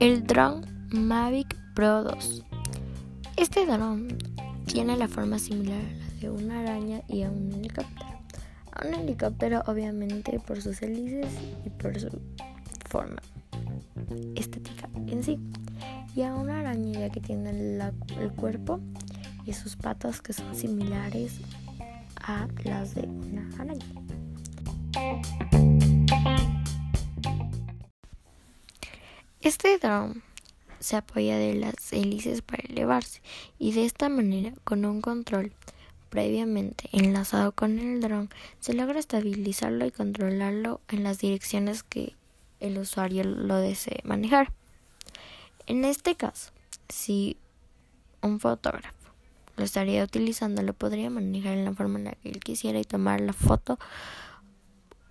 El dron Mavic Pro 2. Este dron tiene la forma similar a la de una araña y a un helicóptero. A un helicóptero obviamente por sus hélices y por su forma estética en sí. Y a una araña ya que tiene el cuerpo y sus patas que son similares a las de una araña. Este dron se apoya de las hélices para elevarse y de esta manera con un control previamente enlazado con el dron se logra estabilizarlo y controlarlo en las direcciones que el usuario lo desee manejar. En este caso, si un fotógrafo lo estaría utilizando, lo podría manejar en la forma en la que él quisiera y tomar la foto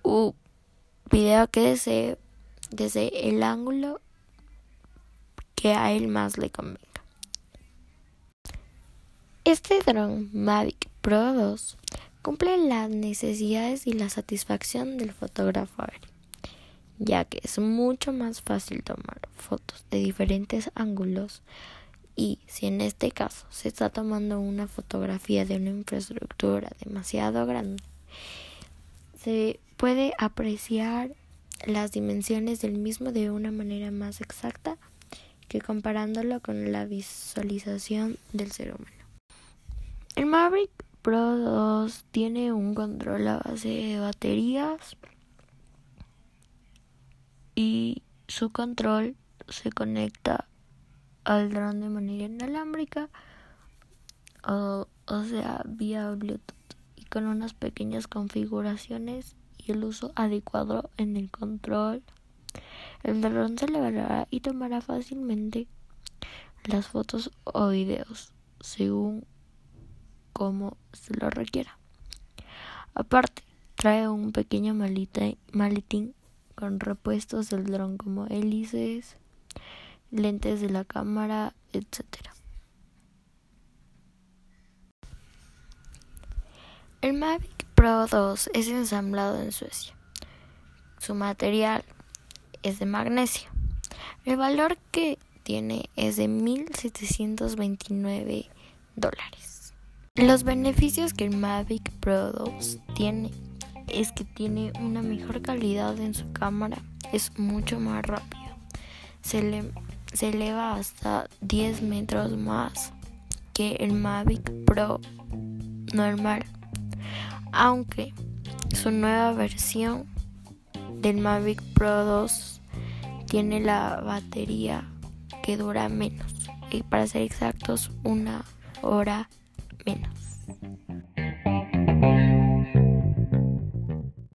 u video que desee desde el ángulo que a él más le convenga. Este dron Mavic Pro 2 cumple las necesidades y la satisfacción del fotógrafo aéreo, ya que es mucho más fácil tomar fotos de diferentes ángulos y si en este caso se está tomando una fotografía de una infraestructura demasiado grande, se puede apreciar las dimensiones del mismo de una manera más exacta que comparándolo con la visualización del ser humano. El Mavic Pro 2 tiene un control a base de baterías y su control se conecta al dron de manera inalámbrica o, o sea vía Bluetooth y con unas pequeñas configuraciones y el uso adecuado en el control el dron se elevará y tomará fácilmente las fotos o videos según como se lo requiera. Aparte, trae un pequeño maletín con repuestos del dron como hélices, lentes de la cámara, etc. El Mavic Pro 2 es ensamblado en Suecia. Su material es de magnesio. El valor que tiene es de 1.729 dólares. Los beneficios que el Mavic Pro 2 tiene es que tiene una mejor calidad en su cámara, es mucho más rápido, se, se eleva hasta 10 metros más que el Mavic Pro normal, aunque su nueva versión del Mavic Pro 2 tiene la batería que dura menos y para ser exactos una hora menos.